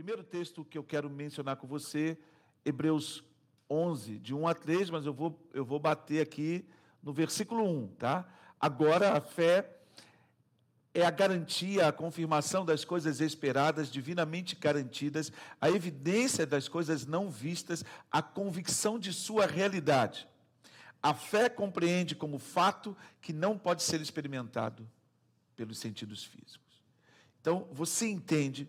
Primeiro texto que eu quero mencionar com você, Hebreus 11, de 1 a 3, mas eu vou, eu vou bater aqui no versículo 1, tá? Agora a fé é a garantia, a confirmação das coisas esperadas, divinamente garantidas, a evidência das coisas não vistas, a convicção de sua realidade. A fé compreende como fato que não pode ser experimentado pelos sentidos físicos. Então, você entende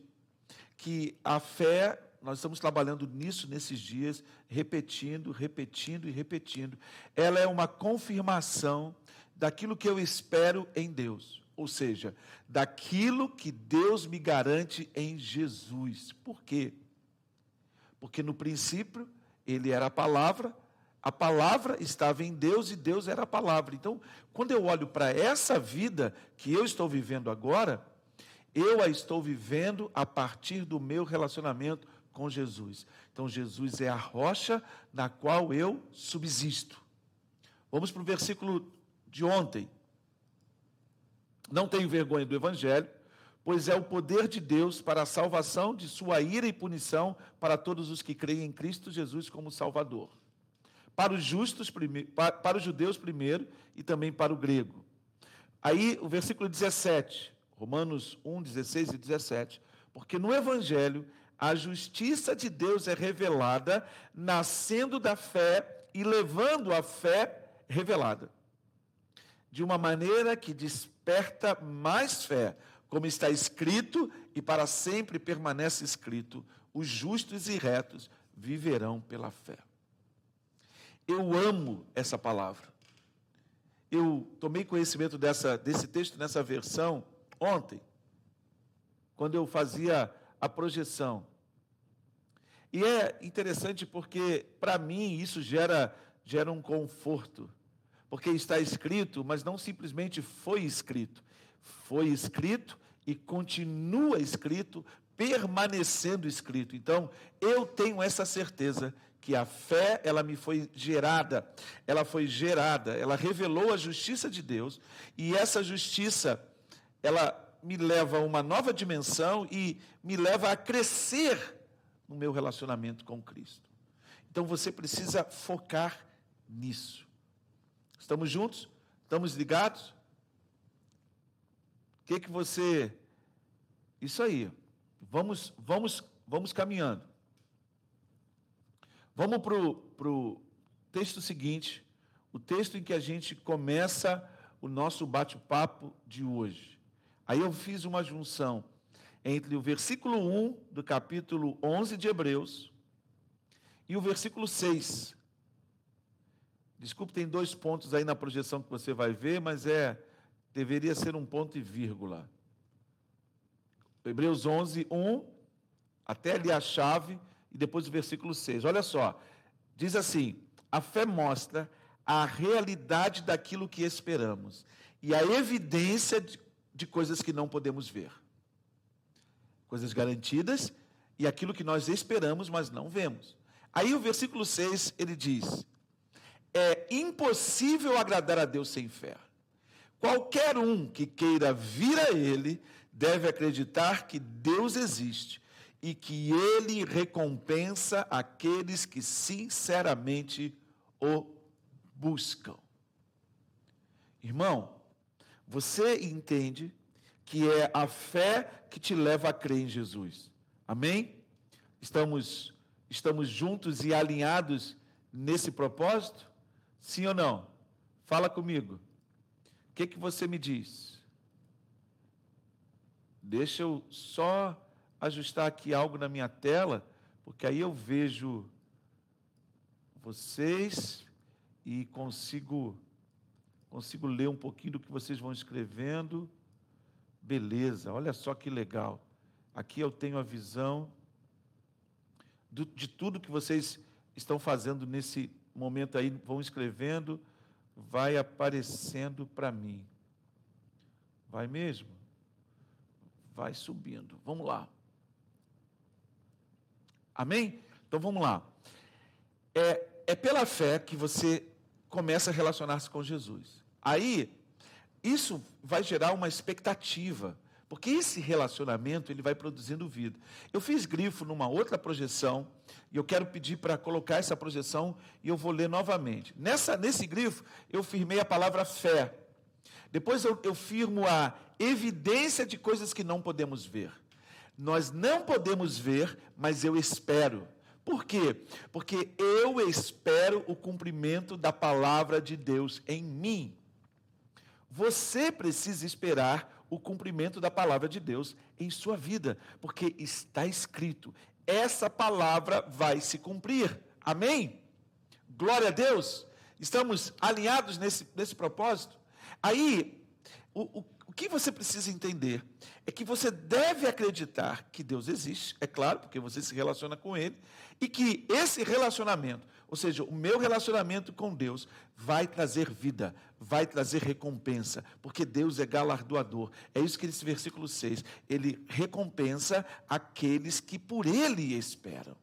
que a fé, nós estamos trabalhando nisso nesses dias, repetindo, repetindo e repetindo. Ela é uma confirmação daquilo que eu espero em Deus, ou seja, daquilo que Deus me garante em Jesus. Por quê? Porque no princípio ele era a palavra, a palavra estava em Deus e Deus era a palavra. Então, quando eu olho para essa vida que eu estou vivendo agora, eu a estou vivendo a partir do meu relacionamento com Jesus. Então, Jesus é a rocha na qual eu subsisto. Vamos para o versículo de ontem. Não tenho vergonha do Evangelho, pois é o poder de Deus para a salvação de sua ira e punição para todos os que creem em Cristo Jesus como Salvador. Para os justos, para os judeus primeiro e também para o grego. Aí o versículo 17. Romanos 1, 16 e 17. Porque no Evangelho a justiça de Deus é revelada, nascendo da fé e levando a fé revelada. De uma maneira que desperta mais fé, como está escrito e para sempre permanece escrito: os justos e retos viverão pela fé. Eu amo essa palavra. Eu tomei conhecimento dessa, desse texto nessa versão ontem, quando eu fazia a projeção. E é interessante porque, para mim, isso gera, gera um conforto. Porque está escrito, mas não simplesmente foi escrito. Foi escrito e continua escrito, permanecendo escrito. Então, eu tenho essa certeza que a fé, ela me foi gerada, ela foi gerada, ela revelou a justiça de Deus, e essa justiça ela me leva a uma nova dimensão e me leva a crescer no meu relacionamento com Cristo. Então você precisa focar nisso. Estamos juntos? Estamos ligados? O que que você Isso aí. Vamos vamos vamos caminhando. Vamos para o texto seguinte, o texto em que a gente começa o nosso bate-papo de hoje. Aí eu fiz uma junção entre o versículo 1 do capítulo 11 de Hebreus e o versículo 6. Desculpe, tem dois pontos aí na projeção que você vai ver, mas é deveria ser um ponto e vírgula. Hebreus 11, 1, até ali a chave, e depois o versículo 6. Olha só, diz assim: a fé mostra a realidade daquilo que esperamos e a evidência de de coisas que não podemos ver. Coisas garantidas e aquilo que nós esperamos, mas não vemos. Aí o versículo 6, ele diz: É impossível agradar a Deus sem fé. Qualquer um que queira vir a Ele deve acreditar que Deus existe e que Ele recompensa aqueles que sinceramente o buscam. Irmão, você entende que é a fé que te leva a crer em Jesus. Amém? Estamos, estamos juntos e alinhados nesse propósito? Sim ou não? Fala comigo. O que, que você me diz? Deixa eu só ajustar aqui algo na minha tela, porque aí eu vejo vocês e consigo consigo ler um pouquinho do que vocês vão escrevendo. Beleza, olha só que legal. Aqui eu tenho a visão do, de tudo que vocês estão fazendo nesse momento aí, vão escrevendo, vai aparecendo para mim. Vai mesmo? Vai subindo. Vamos lá. Amém? Então vamos lá. É, é pela fé que você começa a relacionar-se com Jesus. Aí, isso vai gerar uma expectativa, Porque esse relacionamento ele vai produzindo vida. Eu fiz grifo numa outra projeção e eu quero pedir para colocar essa projeção e eu vou ler novamente. Nessa, nesse grifo eu firmei a palavra fé. Depois eu, eu firmo a evidência de coisas que não podemos ver. Nós não podemos ver, mas eu espero. Por quê? Porque eu espero o cumprimento da palavra de Deus em mim. Você precisa esperar o cumprimento da palavra de Deus em sua vida, porque está escrito: essa palavra vai se cumprir. Amém? Glória a Deus. Estamos alinhados nesse, nesse propósito? Aí, o, o, o que você precisa entender é que você deve acreditar que Deus existe, é claro, porque você se relaciona com Ele, e que esse relacionamento, ou seja, o meu relacionamento com Deus, vai trazer vida, vai trazer recompensa, porque Deus é galardoador. É isso que esse versículo 6, ele recompensa aqueles que por Ele esperam.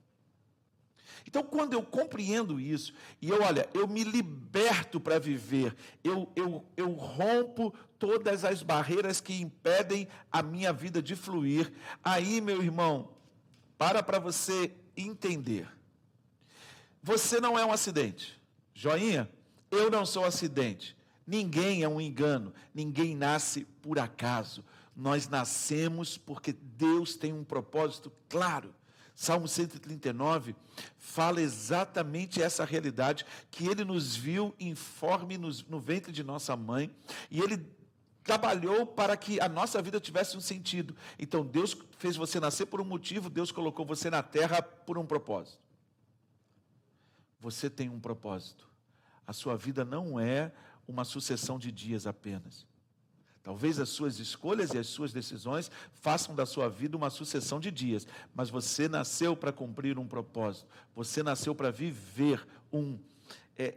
Então, quando eu compreendo isso, e eu, olha, eu me liberto para viver, eu, eu, eu rompo todas as barreiras que impedem a minha vida de fluir, aí, meu irmão, para para você entender. Você não é um acidente. Joinha, eu não sou um acidente. Ninguém é um engano. Ninguém nasce por acaso. Nós nascemos porque Deus tem um propósito claro. Salmo 139 fala exatamente essa realidade, que ele nos viu informe no ventre de nossa mãe, e ele trabalhou para que a nossa vida tivesse um sentido. Então Deus fez você nascer por um motivo, Deus colocou você na terra por um propósito. Você tem um propósito. A sua vida não é uma sucessão de dias apenas. Talvez as suas escolhas e as suas decisões façam da sua vida uma sucessão de dias, mas você nasceu para cumprir um propósito, você nasceu para viver um, é,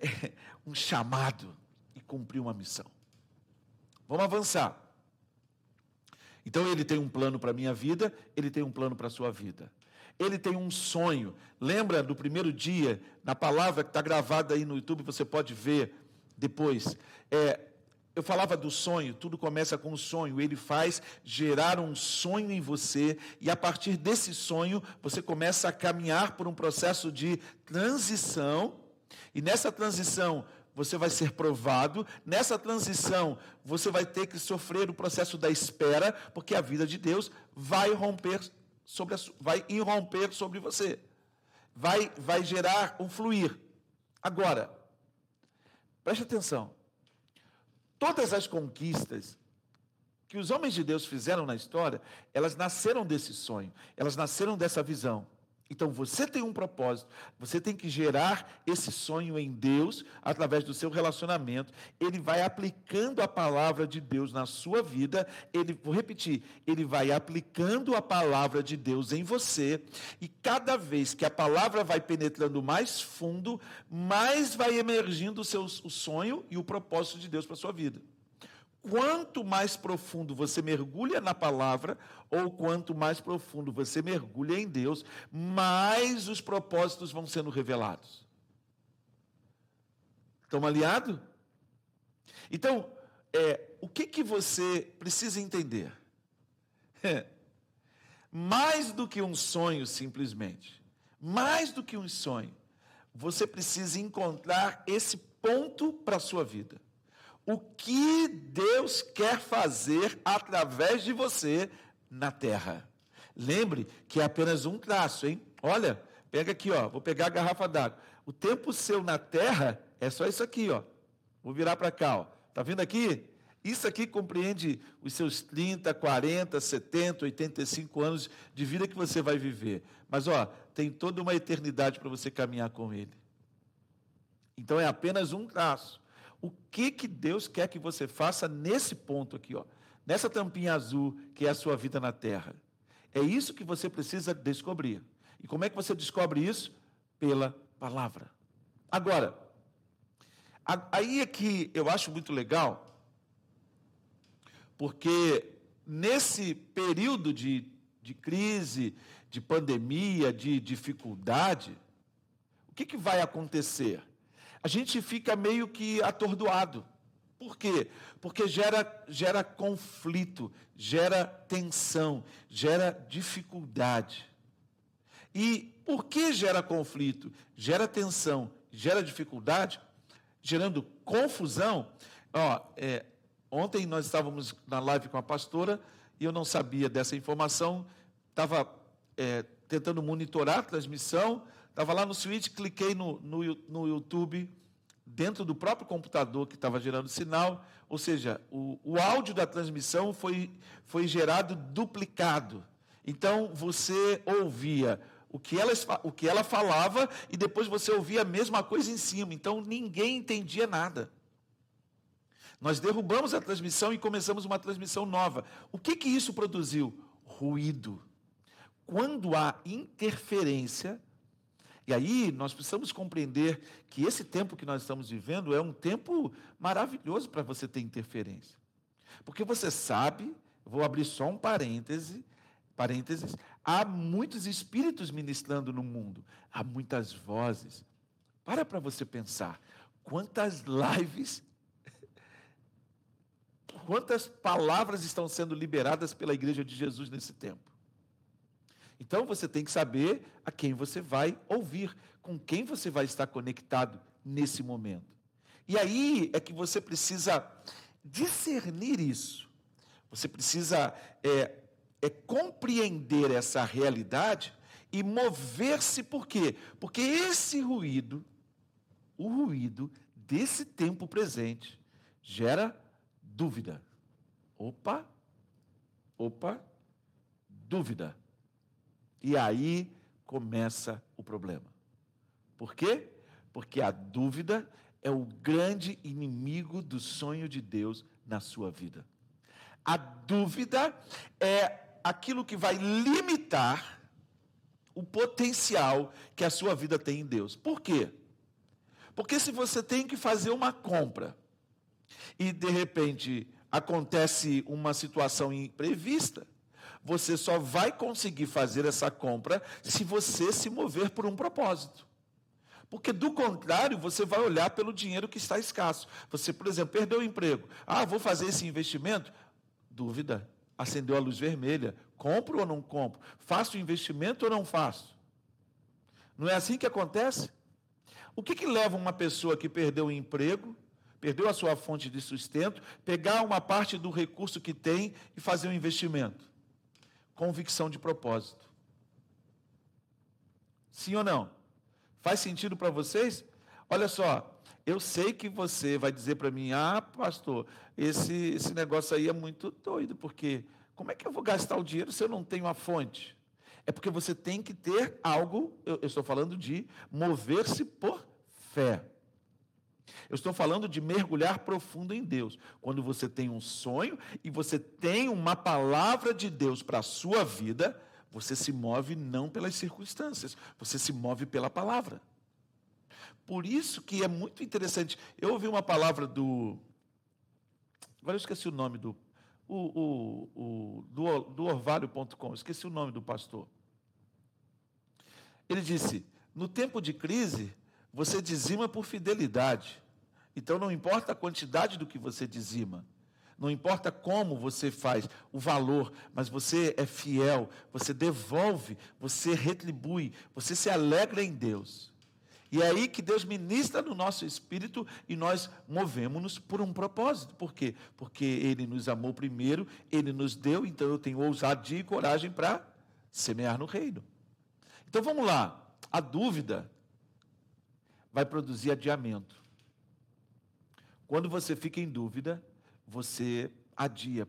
um chamado e cumprir uma missão. Vamos avançar. Então ele tem um plano para a minha vida, ele tem um plano para a sua vida. Ele tem um sonho. Lembra do primeiro dia, na palavra que está gravada aí no YouTube, você pode ver depois. É, eu falava do sonho, tudo começa com um sonho. Ele faz gerar um sonho em você, e a partir desse sonho, você começa a caminhar por um processo de transição. E nessa transição, você vai ser provado. Nessa transição, você vai ter que sofrer o processo da espera, porque a vida de Deus vai romper sobre a, vai irromper sobre você. Vai vai gerar um fluir. Agora, preste atenção. Todas as conquistas que os homens de Deus fizeram na história, elas nasceram desse sonho, elas nasceram dessa visão. Então você tem um propósito, você tem que gerar esse sonho em Deus através do seu relacionamento. Ele vai aplicando a palavra de Deus na sua vida. Ele, vou repetir, ele vai aplicando a palavra de Deus em você. E cada vez que a palavra vai penetrando mais fundo, mais vai emergindo o, seu, o sonho e o propósito de Deus para a sua vida. Quanto mais profundo você mergulha na palavra, ou quanto mais profundo você mergulha em Deus, mais os propósitos vão sendo revelados. Estão aliados? Então, é, o que, que você precisa entender? É, mais do que um sonho, simplesmente, mais do que um sonho, você precisa encontrar esse ponto para a sua vida o que Deus quer fazer através de você na terra. Lembre que é apenas um traço, hein? Olha, pega aqui, ó, vou pegar a garrafa d'água. O tempo seu na terra é só isso aqui, ó. Vou virar para cá, ó. Tá vendo aqui? Isso aqui compreende os seus 30, 40, 70, 85 anos de vida que você vai viver. Mas, ó, tem toda uma eternidade para você caminhar com ele. Então é apenas um traço. O que, que Deus quer que você faça nesse ponto aqui, ó, nessa tampinha azul que é a sua vida na terra? É isso que você precisa descobrir. E como é que você descobre isso? Pela palavra. Agora, aí é que eu acho muito legal, porque nesse período de, de crise, de pandemia, de dificuldade, o que, que vai acontecer? A gente fica meio que atordoado. Por quê? Porque gera, gera conflito, gera tensão, gera dificuldade. E por que gera conflito, gera tensão, gera dificuldade, gerando confusão? Ó, é, ontem nós estávamos na live com a pastora e eu não sabia dessa informação, estava é, tentando monitorar a transmissão, estava lá no switch, cliquei no, no, no YouTube dentro do próprio computador que estava gerando sinal, ou seja, o, o áudio da transmissão foi, foi gerado duplicado. Então você ouvia o que, ela, o que ela falava e depois você ouvia a mesma coisa em cima. Então ninguém entendia nada. Nós derrubamos a transmissão e começamos uma transmissão nova. O que, que isso produziu? Ruído. Quando há interferência, e aí nós precisamos compreender que esse tempo que nós estamos vivendo é um tempo maravilhoso para você ter interferência. Porque você sabe, vou abrir só um parêntese, parênteses, há muitos espíritos ministrando no mundo, há muitas vozes. Para para você pensar, quantas lives, quantas palavras estão sendo liberadas pela igreja de Jesus nesse tempo. Então você tem que saber a quem você vai ouvir, com quem você vai estar conectado nesse momento. E aí é que você precisa discernir isso. Você precisa é, é compreender essa realidade e mover-se por quê? Porque esse ruído, o ruído desse tempo presente, gera dúvida. Opa, opa, dúvida. E aí começa o problema. Por quê? Porque a dúvida é o grande inimigo do sonho de Deus na sua vida. A dúvida é aquilo que vai limitar o potencial que a sua vida tem em Deus. Por quê? Porque se você tem que fazer uma compra e de repente acontece uma situação imprevista, você só vai conseguir fazer essa compra se você se mover por um propósito. Porque, do contrário, você vai olhar pelo dinheiro que está escasso. Você, por exemplo, perdeu o emprego. Ah, vou fazer esse investimento? Dúvida. Acendeu a luz vermelha. Compro ou não compro? Faço o investimento ou não faço? Não é assim que acontece? O que, que leva uma pessoa que perdeu o emprego, perdeu a sua fonte de sustento, pegar uma parte do recurso que tem e fazer um investimento? Convicção de propósito. Sim ou não? Faz sentido para vocês? Olha só, eu sei que você vai dizer para mim, ah, pastor, esse, esse negócio aí é muito doido, porque como é que eu vou gastar o dinheiro se eu não tenho a fonte? É porque você tem que ter algo, eu, eu estou falando de mover-se por fé. Eu estou falando de mergulhar profundo em Deus. Quando você tem um sonho e você tem uma palavra de Deus para a sua vida, você se move não pelas circunstâncias, você se move pela palavra. Por isso que é muito interessante. Eu ouvi uma palavra do. Agora eu esqueci o nome do. O, o, o do, do orvalho.com, esqueci o nome do pastor. Ele disse: no tempo de crise, você dizima por fidelidade. Então não importa a quantidade do que você dizima, não importa como você faz, o valor, mas você é fiel, você devolve, você retribui, você se alegra em Deus. E é aí que Deus ministra no nosso espírito e nós movemos-nos por um propósito. Por quê? Porque Ele nos amou primeiro, Ele nos deu, então eu tenho ousadia e coragem para semear no reino. Então vamos lá. A dúvida vai produzir adiamento. Quando você fica em dúvida, você adia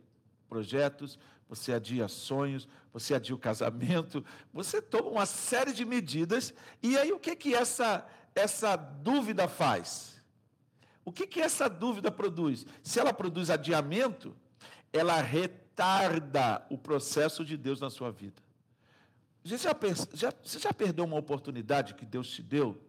projetos, você adia sonhos, você adia o casamento, você toma uma série de medidas, e aí o que que essa, essa dúvida faz? O que que essa dúvida produz? Se ela produz adiamento, ela retarda o processo de Deus na sua vida. Você já, já, você já perdeu uma oportunidade que Deus te deu?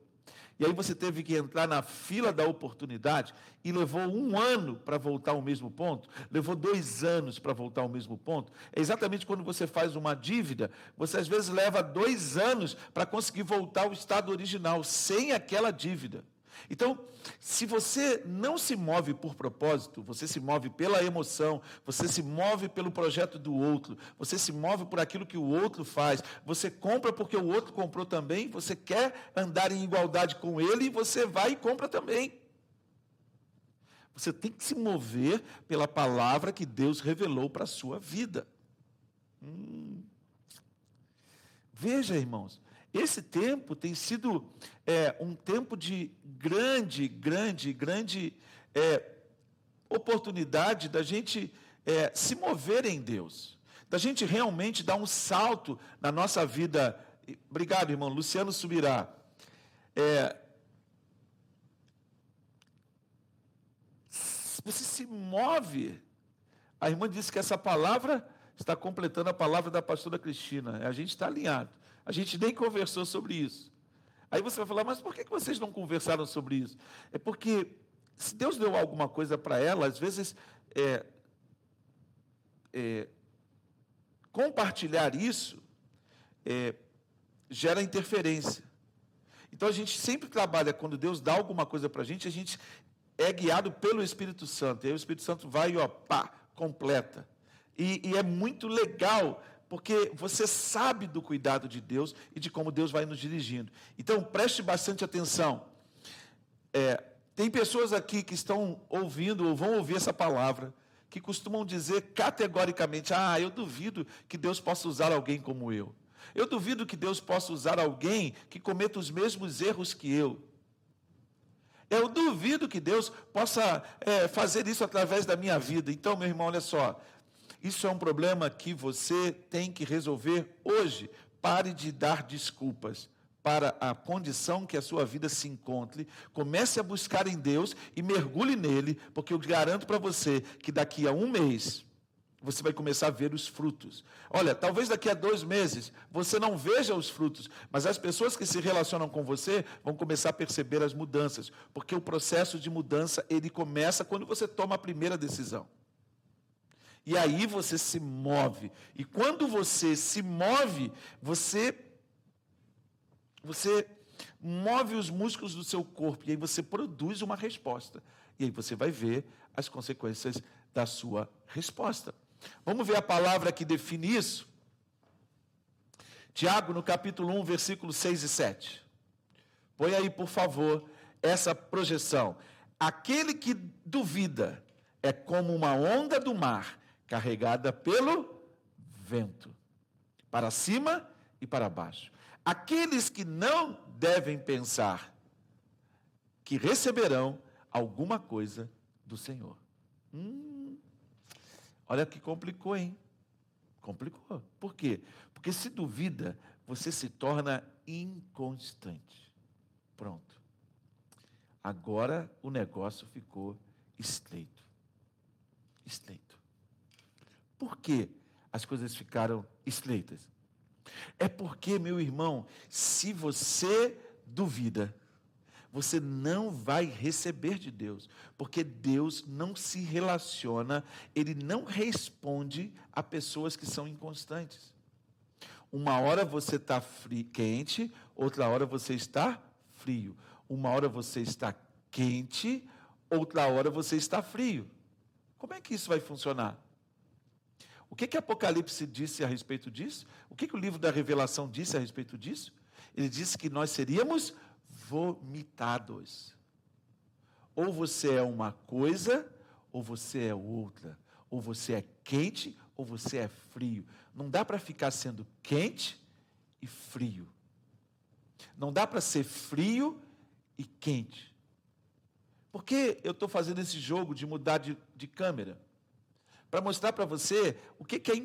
E aí você teve que entrar na fila da oportunidade e levou um ano para voltar ao mesmo ponto, levou dois anos para voltar ao mesmo ponto. É exatamente quando você faz uma dívida, você às vezes leva dois anos para conseguir voltar ao estado original, sem aquela dívida. Então, se você não se move por propósito, você se move pela emoção, você se move pelo projeto do outro, você se move por aquilo que o outro faz, você compra porque o outro comprou também, você quer andar em igualdade com ele e você vai e compra também. Você tem que se mover pela palavra que Deus revelou para a sua vida. Hum. Veja, irmãos, esse tempo tem sido é, um tempo de grande, grande, grande é, oportunidade da gente é, se mover em Deus, da gente realmente dar um salto na nossa vida. Obrigado, irmão. Luciano subirá. É, você se move. A irmã disse que essa palavra está completando a palavra da pastora Cristina. A gente está alinhado. A gente nem conversou sobre isso. Aí você vai falar, mas por que vocês não conversaram sobre isso? É porque se Deus deu alguma coisa para ela, às vezes é, é, compartilhar isso é, gera interferência. Então a gente sempre trabalha, quando Deus dá alguma coisa para a gente, a gente é guiado pelo Espírito Santo. E aí o Espírito Santo vai e ó, pá, completa. E, e é muito legal porque você sabe do cuidado de Deus e de como Deus vai nos dirigindo. Então, preste bastante atenção. É, tem pessoas aqui que estão ouvindo ou vão ouvir essa palavra, que costumam dizer categoricamente: Ah, eu duvido que Deus possa usar alguém como eu. Eu duvido que Deus possa usar alguém que cometa os mesmos erros que eu. Eu duvido que Deus possa é, fazer isso através da minha vida. Então, meu irmão, olha só. Isso é um problema que você tem que resolver hoje. Pare de dar desculpas para a condição que a sua vida se encontre. Comece a buscar em Deus e mergulhe nele, porque eu garanto para você que daqui a um mês você vai começar a ver os frutos. Olha, talvez daqui a dois meses você não veja os frutos, mas as pessoas que se relacionam com você vão começar a perceber as mudanças, porque o processo de mudança ele começa quando você toma a primeira decisão. E aí você se move. E quando você se move, você você move os músculos do seu corpo e aí você produz uma resposta. E aí você vai ver as consequências da sua resposta. Vamos ver a palavra que define isso? Tiago, no capítulo 1, versículos 6 e 7. Põe aí, por favor, essa projeção. Aquele que duvida é como uma onda do mar carregada pelo vento, para cima e para baixo. Aqueles que não devem pensar que receberão alguma coisa do Senhor. Hum, olha que complicou, hein? Complicou. Por quê? Porque se duvida, você se torna inconstante. Pronto. Agora o negócio ficou estreito. Estreito. Por que as coisas ficaram estreitas? É porque, meu irmão, se você duvida, você não vai receber de Deus, porque Deus não se relaciona, Ele não responde a pessoas que são inconstantes. Uma hora você está quente, outra hora você está frio. Uma hora você está quente, outra hora você está frio. Como é que isso vai funcionar? O que que Apocalipse disse a respeito disso? O que que o livro da Revelação disse a respeito disso? Ele disse que nós seríamos vomitados. Ou você é uma coisa, ou você é outra. Ou você é quente, ou você é frio. Não dá para ficar sendo quente e frio. Não dá para ser frio e quente. Por que eu estou fazendo esse jogo de mudar de, de câmera? Para mostrar para você o que, que a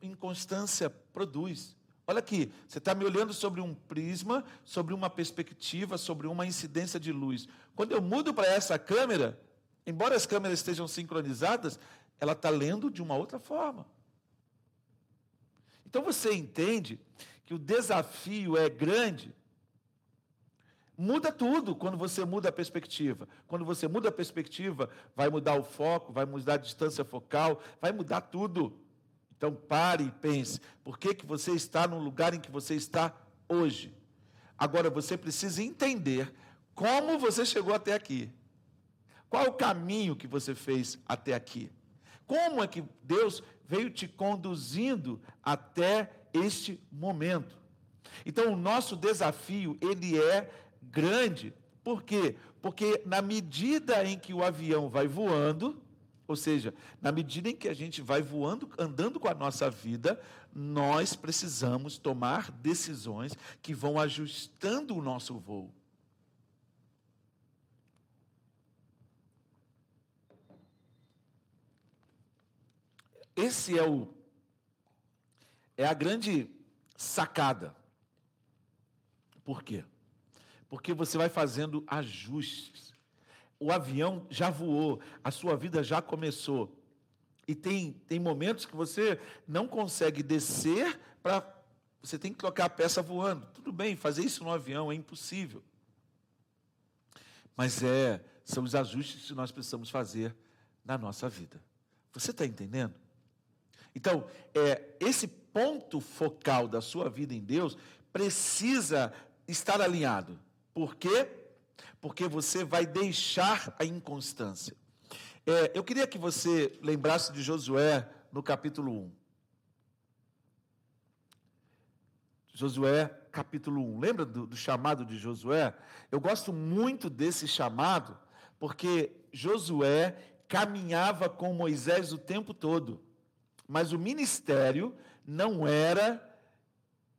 inconstância produz. Olha aqui, você está me olhando sobre um prisma, sobre uma perspectiva, sobre uma incidência de luz. Quando eu mudo para essa câmera, embora as câmeras estejam sincronizadas, ela está lendo de uma outra forma. Então você entende que o desafio é grande Muda tudo quando você muda a perspectiva. Quando você muda a perspectiva, vai mudar o foco, vai mudar a distância focal, vai mudar tudo. Então pare e pense, por que, que você está no lugar em que você está hoje? Agora você precisa entender como você chegou até aqui. Qual o caminho que você fez até aqui? Como é que Deus veio te conduzindo até este momento? Então, o nosso desafio, ele é grande. Por quê? Porque na medida em que o avião vai voando, ou seja, na medida em que a gente vai voando, andando com a nossa vida, nós precisamos tomar decisões que vão ajustando o nosso voo. Esse é o é a grande sacada. Por quê? Porque você vai fazendo ajustes o avião já voou, a sua vida já começou. E tem, tem momentos que você não consegue descer para. Você tem que trocar a peça voando. Tudo bem, fazer isso no avião é impossível. Mas é, são os ajustes que nós precisamos fazer na nossa vida. Você está entendendo? Então, é, esse ponto focal da sua vida em Deus precisa estar alinhado. Por quê? porque você vai deixar a inconstância. É, eu queria que você lembrasse de Josué no capítulo 1. Josué, capítulo 1. Lembra do, do chamado de Josué? Eu gosto muito desse chamado, porque Josué caminhava com Moisés o tempo todo, mas o ministério não era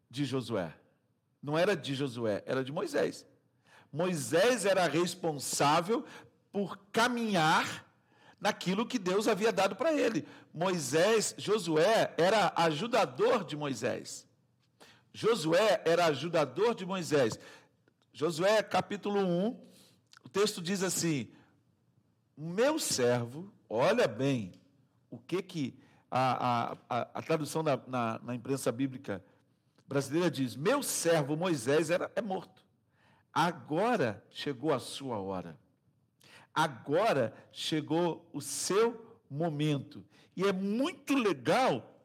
de Josué. Não era de Josué, era de Moisés. Moisés era responsável por caminhar naquilo que Deus havia dado para ele. Moisés, Josué era ajudador de Moisés. Josué era ajudador de Moisés. Josué capítulo 1, o texto diz assim: Meu servo, olha bem, o que que a, a, a tradução na, na, na imprensa bíblica brasileira diz: Meu servo Moisés era, é morto. Agora chegou a sua hora. Agora chegou o seu momento. E é muito legal,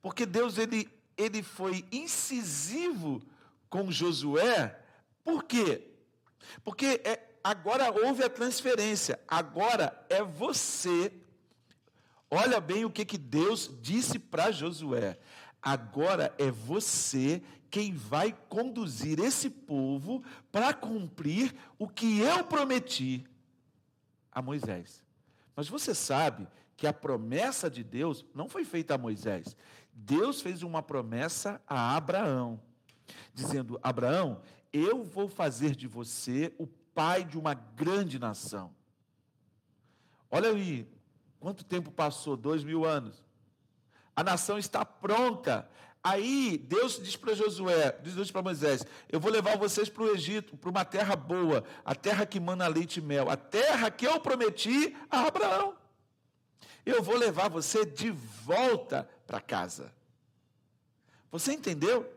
porque Deus ele, ele foi incisivo com Josué. Por quê? Porque é, agora houve a transferência. Agora é você. Olha bem o que, que Deus disse para Josué. Agora é você quem vai conduzir esse povo para cumprir o que eu prometi a Moisés. Mas você sabe que a promessa de Deus não foi feita a Moisés. Deus fez uma promessa a Abraão, dizendo: Abraão, eu vou fazer de você o pai de uma grande nação. Olha aí, quanto tempo passou? Dois mil anos. A nação está pronta. Aí Deus diz para Josué, diz para Moisés: Eu vou levar vocês para o Egito, para uma terra boa, a terra que mana leite e mel, a terra que eu prometi a Abraão. Eu vou levar você de volta para casa. Você entendeu?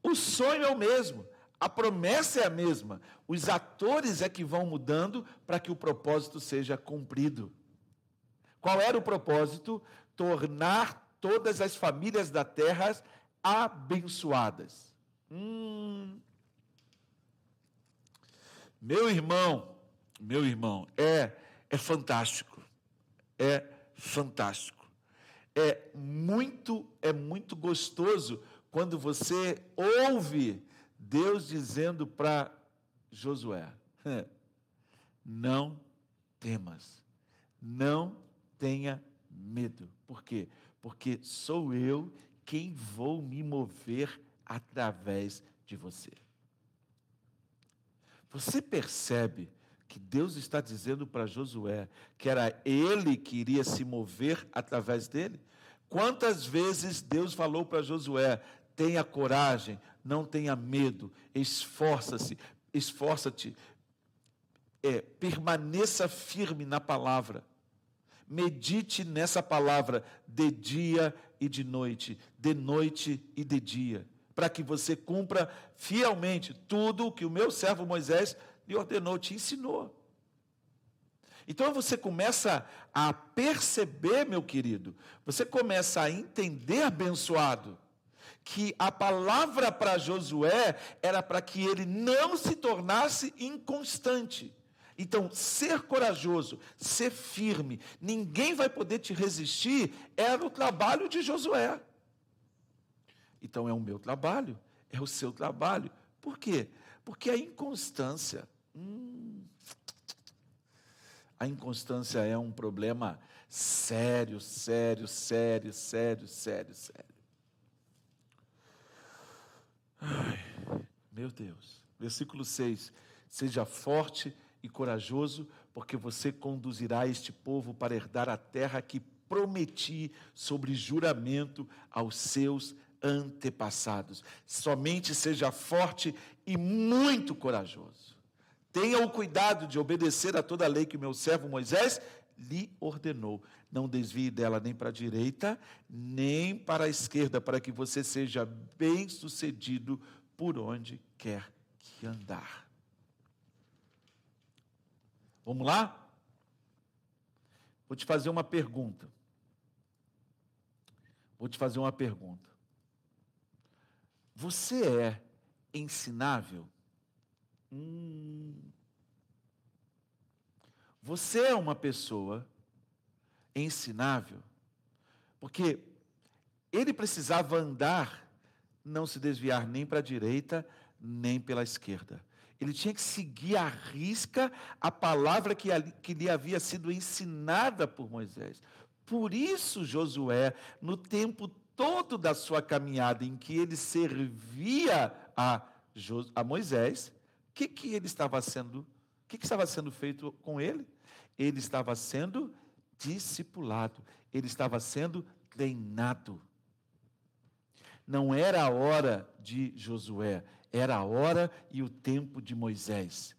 O sonho é o mesmo, a promessa é a mesma, os atores é que vão mudando para que o propósito seja cumprido. Qual era o propósito? tornar todas as famílias da terra abençoadas. Hum. Meu irmão, meu irmão, é é fantástico. É fantástico. É muito é muito gostoso quando você ouve Deus dizendo para Josué: Não temas, não tenha medo. Por quê? Porque sou eu quem vou me mover através de você. Você percebe que Deus está dizendo para Josué que era ele que iria se mover através dele? Quantas vezes Deus falou para Josué: tenha coragem, não tenha medo, esforça-se, esforça-te, é, permaneça firme na palavra. Medite nessa palavra de dia e de noite, de noite e de dia, para que você cumpra fielmente tudo o que o meu servo Moisés lhe ordenou, te ensinou. Então você começa a perceber, meu querido, você começa a entender, abençoado, que a palavra para Josué era para que ele não se tornasse inconstante. Então, ser corajoso, ser firme, ninguém vai poder te resistir, era o trabalho de Josué. Então, é o meu trabalho, é o seu trabalho. Por quê? Porque a inconstância. Hum, a inconstância é um problema sério, sério, sério, sério, sério, sério. Ai, meu Deus. Versículo 6. Seja forte e corajoso, porque você conduzirá este povo para herdar a terra que prometi sobre juramento aos seus antepassados. Somente seja forte e muito corajoso. Tenha o cuidado de obedecer a toda a lei que o meu servo Moisés lhe ordenou. Não desvie dela nem para a direita, nem para a esquerda, para que você seja bem sucedido por onde quer que andar. Vamos lá? Vou te fazer uma pergunta. Vou te fazer uma pergunta. Você é ensinável? Hum. Você é uma pessoa ensinável? Porque ele precisava andar, não se desviar nem para a direita, nem pela esquerda. Ele tinha que seguir à risca a palavra que, que lhe havia sido ensinada por Moisés. Por isso, Josué, no tempo todo da sua caminhada em que ele servia a, a Moisés, o que, que ele estava sendo? O que, que estava sendo feito com ele? Ele estava sendo discipulado, ele estava sendo treinado. Não era a hora de Josué, era a hora e o tempo de Moisés.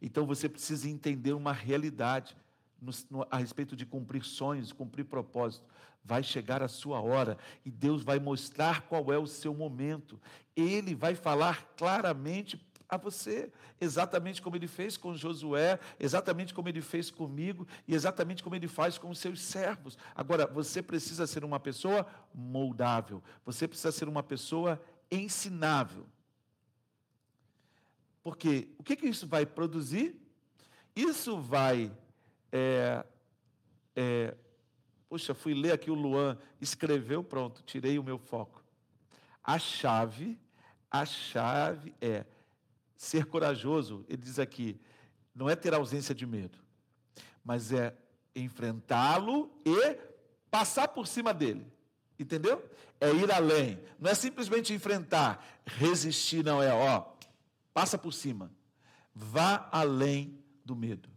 Então você precisa entender uma realidade no, no, a respeito de cumprir sonhos, cumprir propósito. Vai chegar a sua hora e Deus vai mostrar qual é o seu momento. Ele vai falar claramente a você, exatamente como ele fez com Josué, exatamente como ele fez comigo e exatamente como ele faz com os seus servos. Agora, você precisa ser uma pessoa moldável, você precisa ser uma pessoa ensinável. Porque o que, que isso vai produzir? Isso vai. É, é, puxa, fui ler aqui o Luan, escreveu, pronto, tirei o meu foco. A chave, a chave é ser corajoso, ele diz aqui, não é ter ausência de medo, mas é enfrentá-lo e passar por cima dele. Entendeu? É ir além. Não é simplesmente enfrentar, resistir, não é, ó, Passa por cima. Vá além do medo.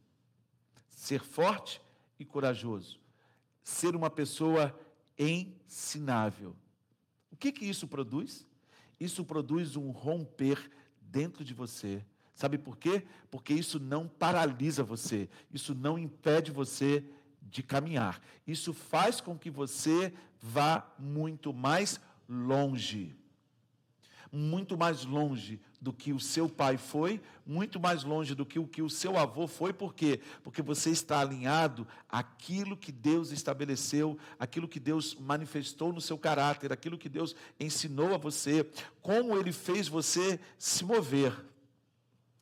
Ser forte e corajoso. Ser uma pessoa ensinável. O que que isso produz? Isso produz um romper dentro de você. Sabe por quê? Porque isso não paralisa você, isso não impede você de caminhar. Isso faz com que você vá muito mais longe muito mais longe do que o seu pai foi, muito mais longe do que o que o seu avô foi, por quê? Porque você está alinhado àquilo que Deus estabeleceu, aquilo que Deus manifestou no seu caráter, aquilo que Deus ensinou a você, como ele fez você se mover.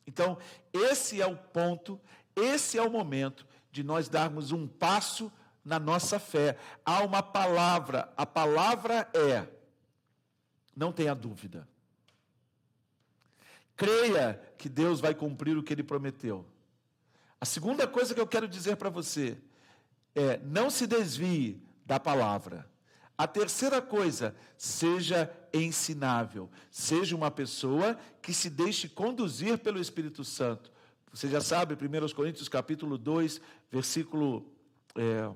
Então, esse é o ponto, esse é o momento de nós darmos um passo na nossa fé. Há uma palavra, a palavra é, não tenha dúvida. Creia que Deus vai cumprir o que ele prometeu. A segunda coisa que eu quero dizer para você é: não se desvie da palavra. A terceira coisa, seja ensinável. Seja uma pessoa que se deixe conduzir pelo Espírito Santo. Você já sabe, 1 Coríntios capítulo 2, versículo é,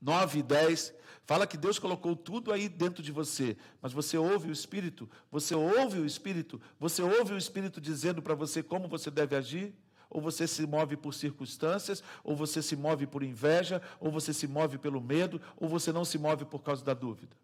9 e 10, Fala que Deus colocou tudo aí dentro de você, mas você ouve o Espírito, você ouve o Espírito, você ouve o Espírito dizendo para você como você deve agir? Ou você se move por circunstâncias, ou você se move por inveja, ou você se move pelo medo, ou você não se move por causa da dúvida.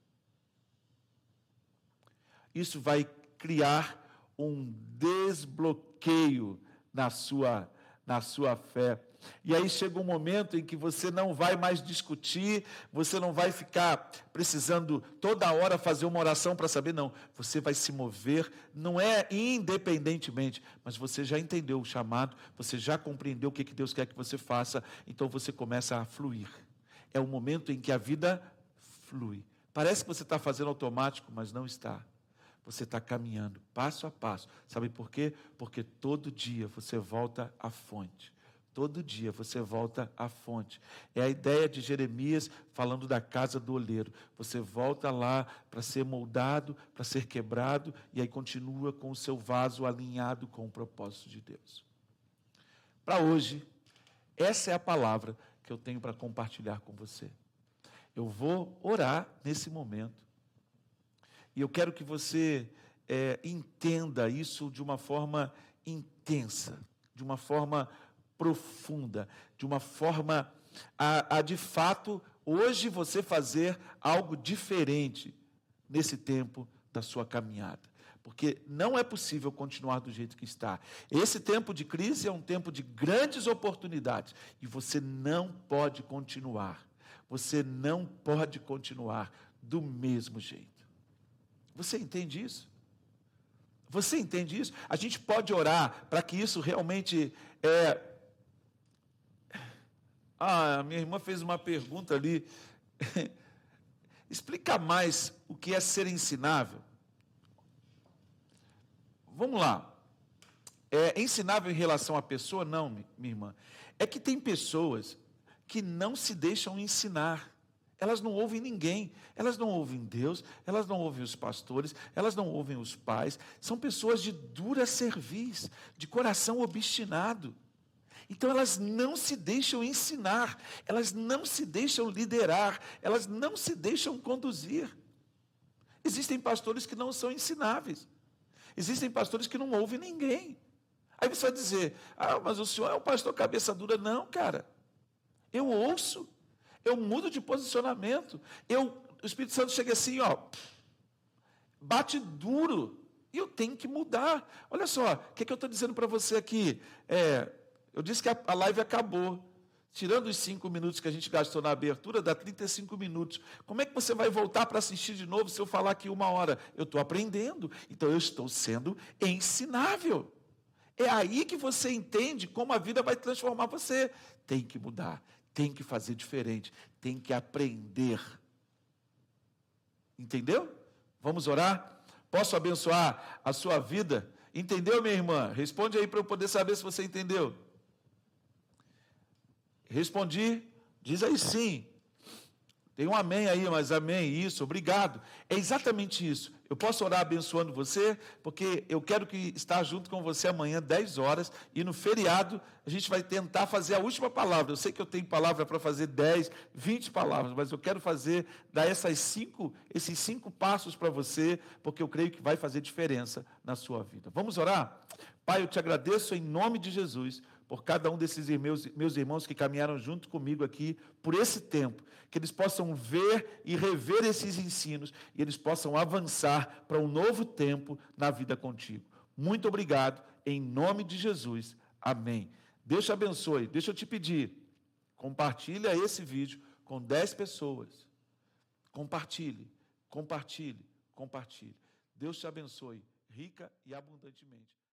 Isso vai criar um desbloqueio na sua, na sua fé. E aí chega um momento em que você não vai mais discutir, você não vai ficar precisando toda hora fazer uma oração para saber, não. Você vai se mover, não é independentemente, mas você já entendeu o chamado, você já compreendeu o que Deus quer que você faça, então você começa a fluir. É o momento em que a vida flui. Parece que você está fazendo automático, mas não está. Você está caminhando passo a passo. Sabe por quê? Porque todo dia você volta à fonte. Todo dia você volta à fonte. É a ideia de Jeremias falando da casa do oleiro. Você volta lá para ser moldado, para ser quebrado, e aí continua com o seu vaso alinhado com o propósito de Deus. Para hoje, essa é a palavra que eu tenho para compartilhar com você. Eu vou orar nesse momento. E eu quero que você é, entenda isso de uma forma intensa, de uma forma profunda, de uma forma a, a de fato hoje você fazer algo diferente nesse tempo da sua caminhada. Porque não é possível continuar do jeito que está. Esse tempo de crise é um tempo de grandes oportunidades e você não pode continuar. Você não pode continuar do mesmo jeito. Você entende isso? Você entende isso? A gente pode orar para que isso realmente é, ah, minha irmã fez uma pergunta ali. Explica mais o que é ser ensinável. Vamos lá. É ensinável em relação à pessoa? Não, minha irmã. É que tem pessoas que não se deixam ensinar. Elas não ouvem ninguém, elas não ouvem Deus, elas não ouvem os pastores, elas não ouvem os pais. São pessoas de dura cerviz, de coração obstinado. Então elas não se deixam ensinar, elas não se deixam liderar, elas não se deixam conduzir. Existem pastores que não são ensináveis. Existem pastores que não ouvem ninguém. Aí você vai dizer: "Ah, mas o senhor é um pastor cabeça dura". Não, cara. Eu ouço. Eu mudo de posicionamento. Eu, o Espírito Santo chega assim, ó, bate duro. E eu tenho que mudar. Olha só, o que, é que eu estou dizendo para você aqui? É, eu disse que a, live acabou. Tirando os cinco minutos que a gente gastou na abertura, dá 35 minutos. Como é que você vai voltar para assistir de novo se eu falar aqui uma hora? Eu estou aprendendo, então eu estou sendo ensinável. É aí que você entende como a vida vai transformar você. Tem que mudar, tem que fazer diferente, tem que aprender. Entendeu? Vamos orar? Posso abençoar a sua vida? Entendeu, minha irmã? Responde aí para eu poder saber se você entendeu. Respondi, diz aí sim. Tem um amém aí, mas amém, isso, obrigado. É exatamente isso. Eu posso orar abençoando você, porque eu quero que estar junto com você amanhã, 10 horas, e no feriado a gente vai tentar fazer a última palavra. Eu sei que eu tenho palavra para fazer 10, 20 palavras, mas eu quero fazer, dar essas cinco, esses cinco passos para você, porque eu creio que vai fazer diferença na sua vida. Vamos orar? Pai, eu te agradeço em nome de Jesus por cada um desses meus, meus irmãos que caminharam junto comigo aqui por esse tempo, que eles possam ver e rever esses ensinos e eles possam avançar para um novo tempo na vida contigo. Muito obrigado, em nome de Jesus. Amém. Deus te abençoe. Deixa eu te pedir, compartilha esse vídeo com 10 pessoas. Compartilhe, compartilhe, compartilhe. Deus te abençoe rica e abundantemente.